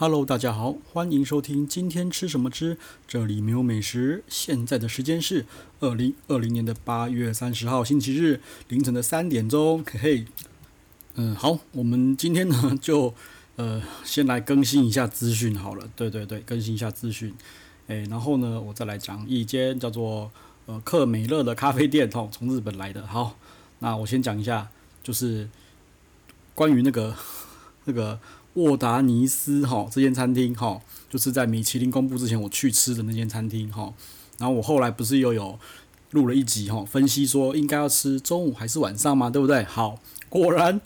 Hello，大家好，欢迎收听今天吃什么吃？这里没有美食。现在的时间是二零二零年的八月三十号星期日凌晨的三点钟。嘿嘿，嗯，好，我们今天呢就呃先来更新一下资讯好了。对对对，更新一下资讯。诶，然后呢，我再来讲一间叫做呃克美乐的咖啡店，哦，从日本来的。好，那我先讲一下，就是关于那个那个。沃达尼斯哈这间餐厅哈，就是在米其林公布之前我去吃的那间餐厅哈。然后我后来不是又有录了一集哈，分析说应该要吃中午还是晚上嘛，对不对？好，果然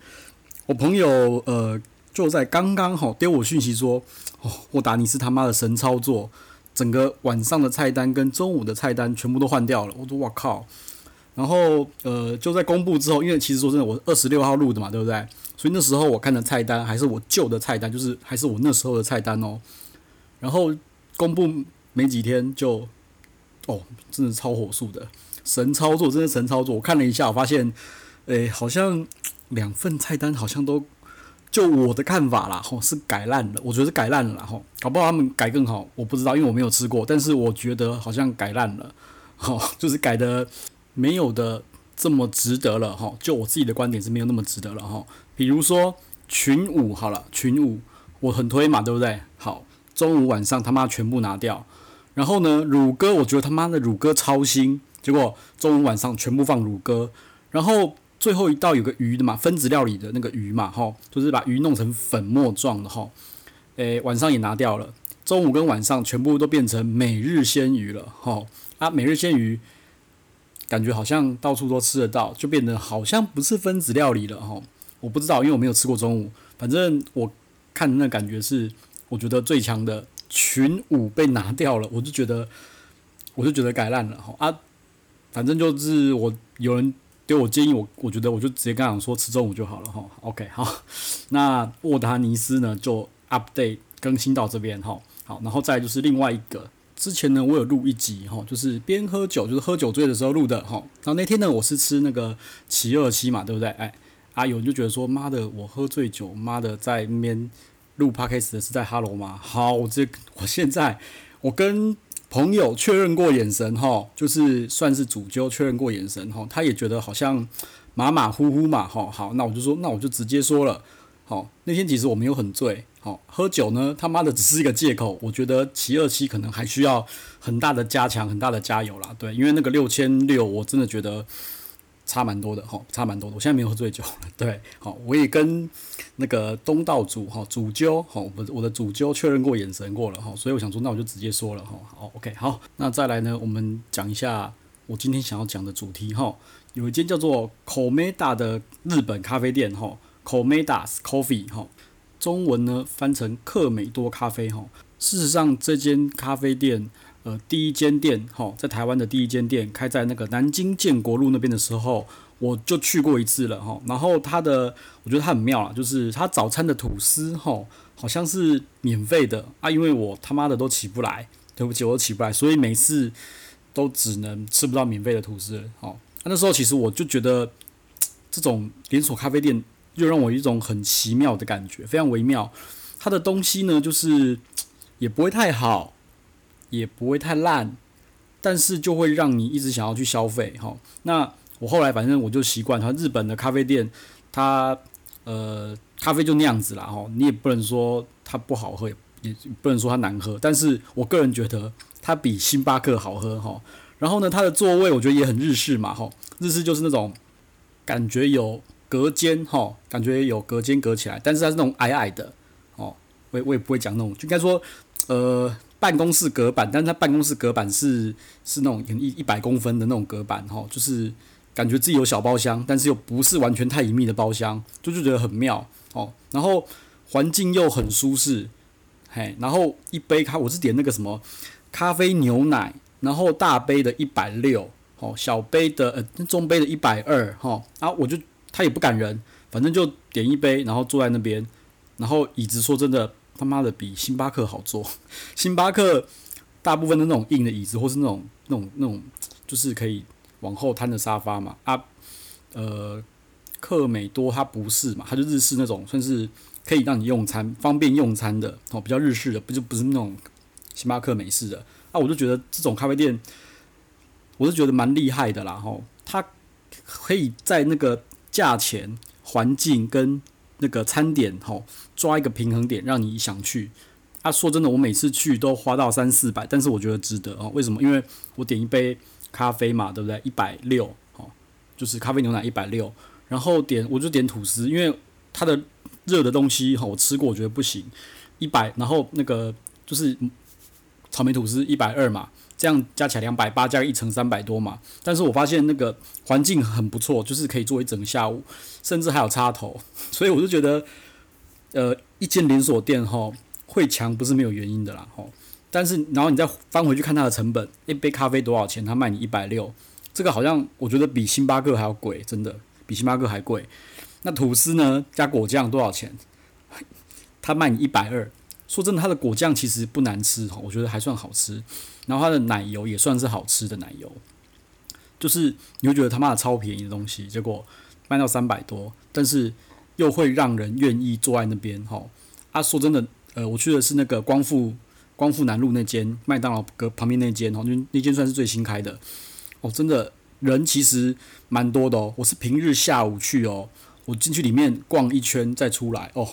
我朋友呃就在刚刚哈丢我讯息说，哦，沃达尼斯他妈的神操作，整个晚上的菜单跟中午的菜单全部都换掉了。我说哇靠！然后呃就在公布之后，因为其实说真的，我二十六号录的嘛，对不对？所以那时候我看的菜单还是我旧的菜单，就是还是我那时候的菜单哦。然后公布没几天就，哦，真的超火速的神操作，真的神操作。我看了一下，我发现，诶，好像两份菜单好像都，就我的看法啦，吼，是改烂了。我觉得是改烂了啦，吼，搞不好他们改更好，我不知道，因为我没有吃过。但是我觉得好像改烂了，吼，就是改的没有的这么值得了，吼。就我自己的观点是没有那么值得了，吼。比如说群舞好了，群舞我很推嘛，对不对？好，中午晚上他妈全部拿掉，然后呢，乳鸽我觉得他妈的乳鸽超新，结果中午晚上全部放乳鸽，然后最后一道有个鱼的嘛，分子料理的那个鱼嘛，哈，就是把鱼弄成粉末状的哈，诶，晚上也拿掉了，中午跟晚上全部都变成每日鲜鱼了，哈啊，每日鲜鱼感觉好像到处都吃得到，就变得好像不是分子料理了，哈。我不知道，因为我没有吃过中午。反正我看那感觉是，我觉得最强的群舞被拿掉了，我就觉得，我就觉得改烂了哈啊。反正就是我有人给我建议，我我觉得我就直接跟他说吃中午就好了哈。OK，好，那沃达尼斯呢就 update 更新到这边哈。好，然后再就是另外一个，之前呢我有录一集哈，就是边喝酒就是喝酒醉的时候录的哈。然后那天呢我是吃那个七二七嘛，对不对？哎。啊，有人就觉得说，妈的，我喝醉酒，妈的，在那边录 p o d c a t 的是在哈喽吗？好，我这我现在我跟朋友确认过眼神哈，就是算是主揪确认过眼神哈，他也觉得好像马马虎虎嘛，哈，好，那我就说，那我就直接说了，哦，那天其实我没有很醉，好，喝酒呢，他妈的只是一个借口，我觉得七二七可能还需要很大的加强，很大的加油啦，对，因为那个六千六，我真的觉得。差蛮多的哈，差蛮多的。我现在没有喝醉酒，对，好，我也跟那个东道主哈主揪哈，我我的主揪确认过眼神过了哈，所以我想说，那我就直接说了哈，好，OK，好，那再来呢，我们讲一下我今天想要讲的主题哈，有一间叫做 Komeda 的日本咖啡店哈，Komeda's Coffee 哈，中文呢翻成克美多咖啡哈，事实上这间咖啡店。呃，第一间店，哈，在台湾的第一间店开在那个南京建国路那边的时候，我就去过一次了，哈。然后它的，我觉得它很妙啊，就是它早餐的吐司，哈，好像是免费的啊，因为我他妈的都起不来，对不起，我都起不来，所以每次都只能吃不到免费的吐司，哈。那时候其实我就觉得，这种连锁咖啡店又让我一种很奇妙的感觉，非常微妙。它的东西呢，就是也不会太好。也不会太烂，但是就会让你一直想要去消费哈。那我后来反正我就习惯，它日本的咖啡店，它呃咖啡就那样子啦哈。你也不能说它不好喝，也不能说它难喝，但是我个人觉得它比星巴克好喝哈。然后呢，它的座位我觉得也很日式嘛哈。日式就是那种感觉有隔间哈，感觉有隔间隔起来，但是它是那种矮矮的哦。我也我也不会讲那种，就应该说呃。办公室隔板，但是他办公室隔板是是那种一一百公分的那种隔板，哈，就是感觉自己有小包厢，但是又不是完全太隐秘的包厢，就就觉得很妙，哦，然后环境又很舒适，嘿，然后一杯咖，我是点那个什么咖啡牛奶，然后大杯的一百六，哦，小杯的呃中杯的一百二，哈，啊，我就他也不赶人，反正就点一杯，然后坐在那边，然后椅子说真的。他妈的比星巴克好坐，星巴克大部分的那种硬的椅子，或是那种那种那种，就是可以往后摊的沙发嘛。啊，呃，克美多它不是嘛，它就日式那种，算是可以让你用餐方便用餐的哦，比较日式的，不就不是那种星巴克美式的啊？我就觉得这种咖啡店，我是觉得蛮厉害的啦，吼，它可以在那个价钱、环境跟那个餐点，吼，抓一个平衡点，让你想去。啊，说真的，我每次去都花到三四百，但是我觉得值得哦。为什么？因为我点一杯咖啡嘛，对不对？一百六，哦，就是咖啡牛奶一百六，然后点我就点吐司，因为它的热的东西哈，我吃过，我觉得不行，一百，然后那个就是草莓吐司一百二嘛，这样加起来两百八，加一层三百多嘛。但是我发现那个环境很不错，就是可以坐一整个下午，甚至还有插头，所以我就觉得，呃，一间连锁店哈。会强不是没有原因的啦，吼！但是然后你再翻回去看它的成本，一杯咖啡多少钱？他卖你一百六，这个好像我觉得比星巴克还要贵，真的比星巴克还贵。那吐司呢？加果酱多少钱？他卖你一百二。说真的，它的果酱其实不难吃，哈，我觉得还算好吃。然后它的奶油也算是好吃的奶油，就是你会觉得他妈的超便宜的东西，结果卖到三百多，但是又会让人愿意坐在那边，哈！啊，说真的。呃，我去的是那个光复光复南路那间麦当劳隔旁边那间哦，那那间算是最新开的哦，真的人其实蛮多的哦。我是平日下午去哦，我进去里面逛一圈再出来哦，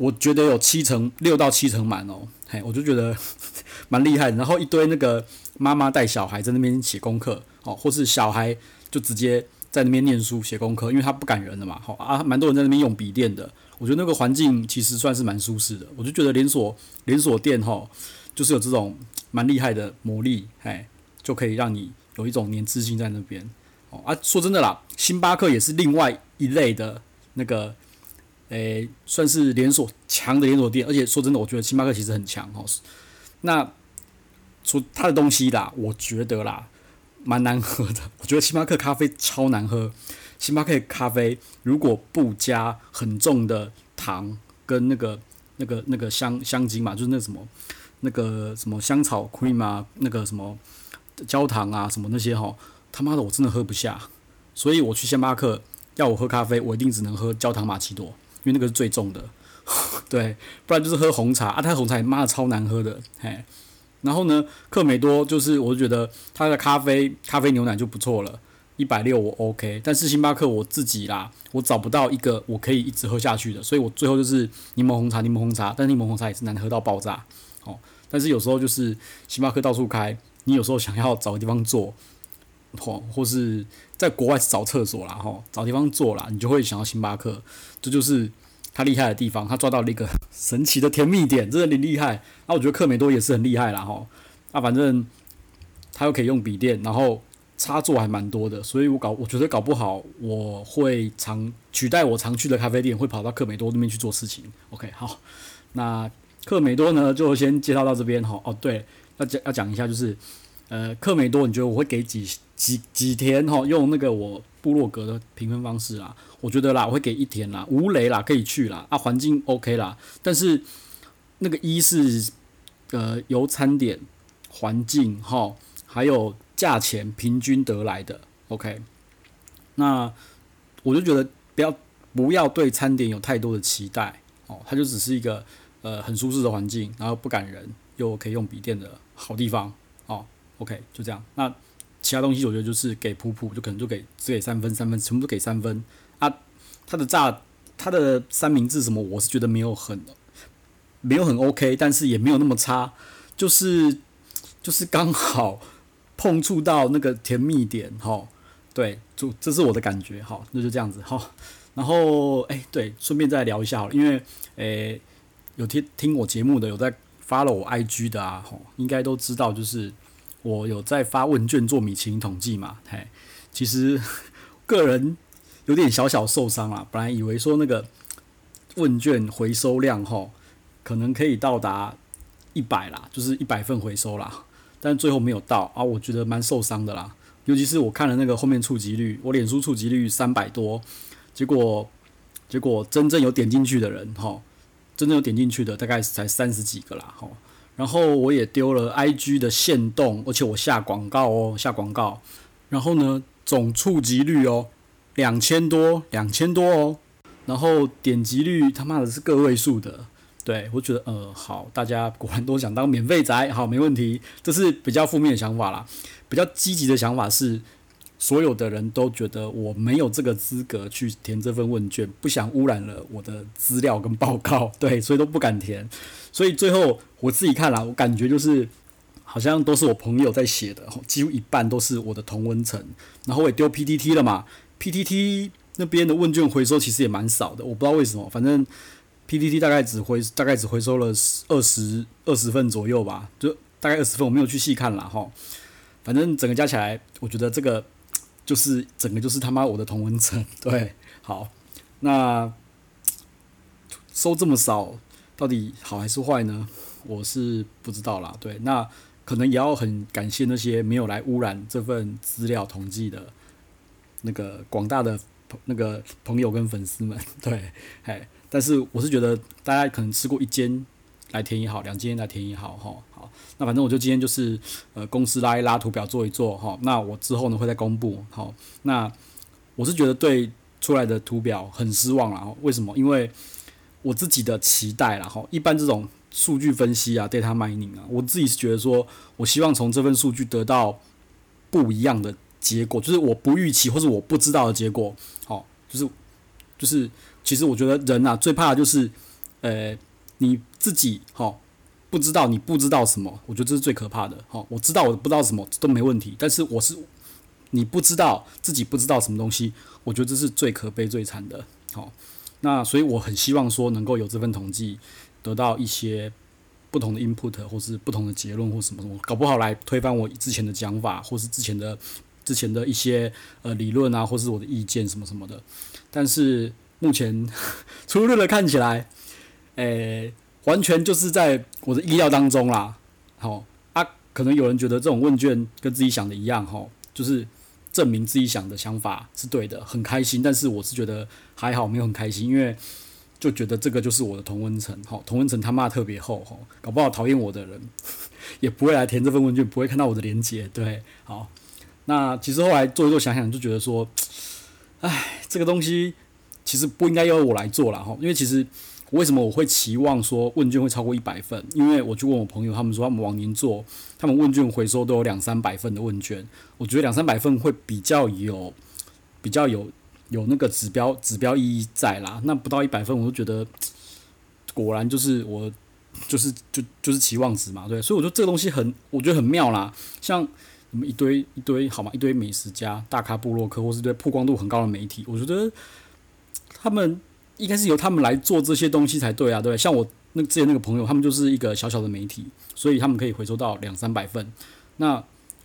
我觉得有七成六到七成满哦，嘿，我就觉得 蛮厉害。然后一堆那个妈妈带小孩在那边写功课哦，或是小孩就直接在那边念书写功课，因为他不赶人了嘛，好啊，蛮多人在那边用笔电的。我觉得那个环境其实算是蛮舒适的，我就觉得连锁连锁店哈，就是有这种蛮厉害的魔力，哎，就可以让你有一种黏滞性在那边。哦啊，说真的啦，星巴克也是另外一类的那个，诶，算是连锁强的连锁店，而且说真的，我觉得星巴克其实很强哦。那说它的东西啦，我觉得啦，蛮难喝的。我觉得星巴克咖啡超难喝。星巴克咖啡如果不加很重的糖跟那个那个那个香香精嘛，就是那什么那个什么香草 cream 啊，那个什么焦糖啊什么那些哈，他妈的我真的喝不下。所以我去星巴克要我喝咖啡，我一定只能喝焦糖玛奇朵，因为那个是最重的。对，不然就是喝红茶啊，他红茶妈的超难喝的，嘿。然后呢，客美多就是我觉得他的咖啡咖啡牛奶就不错了。一百六我 OK，但是星巴克我自己啦，我找不到一个我可以一直喝下去的，所以我最后就是柠檬红茶，柠檬红茶，但柠檬红茶也是难喝到爆炸，哦，但是有时候就是星巴克到处开，你有时候想要找个地方坐，哦，或是在国外找厕所啦，哈，找地方坐啦，你就会想到星巴克，这就是他厉害的地方，他抓到了一个 神奇的甜蜜点，真的很厉害。那我觉得克美多也是很厉害啦，哈，那反正他又可以用笔电，然后。插座还蛮多的，所以我搞，我觉得搞不好我会常取代我常去的咖啡店，会跑到克美多那边去做事情。OK，好，那克美多呢就先介绍到这边哈。哦，对，要讲要讲一下，就是呃，客美多，你觉得我会给几几几天哈？用那个我部落格的评分方式啦，我觉得啦，我会给一天啦，无雷啦，可以去啦，啊，环境 OK 啦，但是那个一是呃由餐点环境哈，还有。价钱平均得来的，OK，那我就觉得不要不要对餐点有太多的期待哦，它就只是一个呃很舒适的环境，然后不赶人又可以用笔电的好地方哦，OK，就这样。那其他东西我觉得就是给普普，就可能就给只给三分，三分全部都给三分啊。他的炸，他的三明治什么，我是觉得没有很没有很 OK，但是也没有那么差，就是就是刚好。碰触到那个甜蜜点，哈，对，就这是我的感觉，好，那就这样子，好，然后，哎，对，顺便再聊一下，因为，诶，有听听我节目的，有在 follow 我 IG 的啊，吼，应该都知道，就是我有在发问卷做米其林统计嘛，嘿，其实 个人有点小小受伤啦，本来以为说那个问卷回收量，吼，可能可以到达一百啦，就是一百份回收啦。但最后没有到啊，我觉得蛮受伤的啦。尤其是我看了那个后面触及率，我脸书触及率三百多，结果结果真正有点进去的人，哈，真正有点进去的大概才三十几个啦，哈。然后我也丢了 IG 的限动，而且我下广告哦，下广告。然后呢，总触及率哦，两千多，两千多哦。然后点击率他妈的是个位数的，对我觉得呃好，大家果然都想当免费宅，好，没问题，这是比较负面的想法啦。比较积极的想法是，所有的人都觉得我没有这个资格去填这份问卷，不想污染了我的资料跟报告，对，所以都不敢填。所以最后我自己看了，我感觉就是好像都是我朋友在写的，几乎一半都是我的同温层。然后我也丢 PTT 了嘛，PTT。那边的问卷回收其实也蛮少的，我不知道为什么，反正 PTT 大概只回大概只回收了二十二十份左右吧，就大概二十份，我没有去细看了哈。反正整个加起来，我觉得这个就是整个就是他妈我的同文层，对，好，那收这么少，到底好还是坏呢？我是不知道啦，对，那可能也要很感谢那些没有来污染这份资料统计的那个广大的。那个朋友跟粉丝们，对，哎，但是我是觉得大家可能吃过一间来填也好，两间来填也好，哈，好，那反正我就今天就是呃公司拉一拉图表做一做，哈，那我之后呢会再公布，好，那我是觉得对出来的图表很失望了，为什么？因为我自己的期待啦，哈，一般这种数据分析啊，data mining 啊，我自己是觉得说，我希望从这份数据得到不一样的。结果就是我不预期或是我不知道的结果，好，就是就是，其实我觉得人呐最怕就是，呃，你自己哈不知道你不知道什么，我觉得这是最可怕的。好，我知道我不知道什么都没问题，但是我是你不知道自己不知道什么东西，我觉得这是最可悲最惨的。好，那所以我很希望说能够有这份统计得到一些不同的 input 或是不同的结论或什么什么，搞不好来推翻我之前的讲法或是之前的。之前的一些呃理论啊，或是我的意见什么什么的，但是目前粗略的看起来，诶、完全就是在我的意料当中啦。好啊，可能有人觉得这种问卷跟自己想的一样，哈，就是证明自己想的想法是对的，很开心。但是我是觉得还好，没有很开心，因为就觉得这个就是我的同温层，哈，同温层他妈特别厚，哈，搞不好讨厌我的人 也不会来填这份问卷，不会看到我的连结，对，好。那其实后来做一做想想，就觉得说，哎，这个东西其实不应该由我来做了哈。因为其实为什么我会期望说问卷会超过一百份？因为我去问我朋友，他们说他们往年做，他们问卷回收都有两三百份的问卷。我觉得两三百份会比较有比较有有那个指标指标意义在啦。那不到一百份，我就觉得果然就是我就是就就是期望值嘛，对。所以我觉得这个东西很，我觉得很妙啦，像。你们一堆一堆好吗？一堆美食家、大咖部落客，或是一堆曝光度很高的媒体，我觉得他们应该是由他们来做这些东西才对啊，对。像我那之前那个朋友，他们就是一个小小的媒体，所以他们可以回收到两三百份。那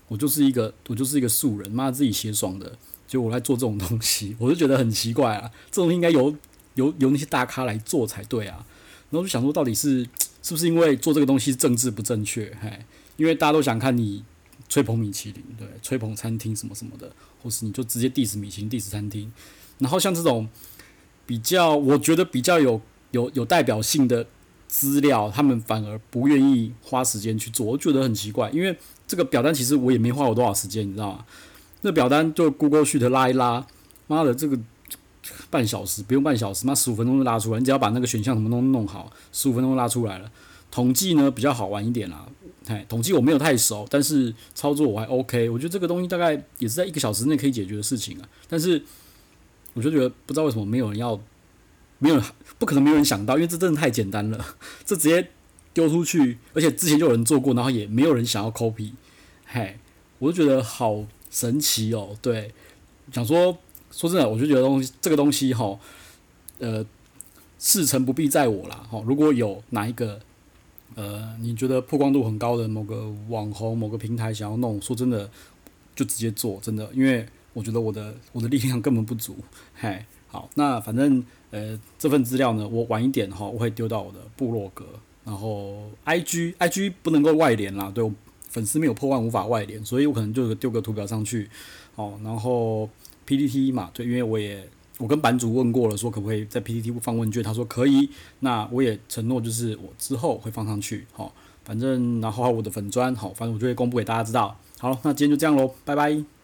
我就是一个我就是一个素人，妈自己写爽的，就我来做这种东西，我就觉得很奇怪啊。这种应该由由由那些大咖来做才对啊。然后就想说，到底是是不是因为做这个东西政治不正确？嘿，因为大家都想看你。吹捧米其林，对，吹捧餐厅什么什么的，或是你就直接 diss 米其林 diss 餐厅，然后像这种比较，我觉得比较有有有代表性的资料，他们反而不愿意花时间去做，我觉得很奇怪，因为这个表单其实我也没花我多少时间，你知道吗？那表单就 Google Sheet 拉一拉，妈的，这个半小时不用半小时，妈十五分钟就拉出来，你只要把那个选项什么都弄好，十五分钟拉出来了。统计呢比较好玩一点啦。哎，统计我没有太熟，但是操作我还 OK。我觉得这个东西大概也是在一个小时内可以解决的事情啊。但是我就觉得不知道为什么没有人要，没有不可能没有人想到，因为这真的太简单了，这直接丢出去，而且之前就有人做过，然后也没有人想要 copy。嘿，我就觉得好神奇哦。对，想说说真的，我就觉得东西这个东西哈，呃，事成不必在我啦。哈，如果有哪一个。呃，你觉得曝光度很高的某个网红、某个平台想要弄，说真的，就直接做，真的，因为我觉得我的我的力量根本不足。嘿，好，那反正呃这份资料呢，我晚一点哈，我会丢到我的部落格，然后 IG IG 不能够外联啦，对粉丝没有破万无法外联，所以我可能就丢个图表上去，好，然后 PTT 嘛，对，因为我也。我跟版主问过了，说可不可以在 PTT 放问卷，他说可以。那我也承诺，就是我之后会放上去，好，反正然后我的粉砖，好，反正我就会公布给大家知道。好，那今天就这样喽，拜拜。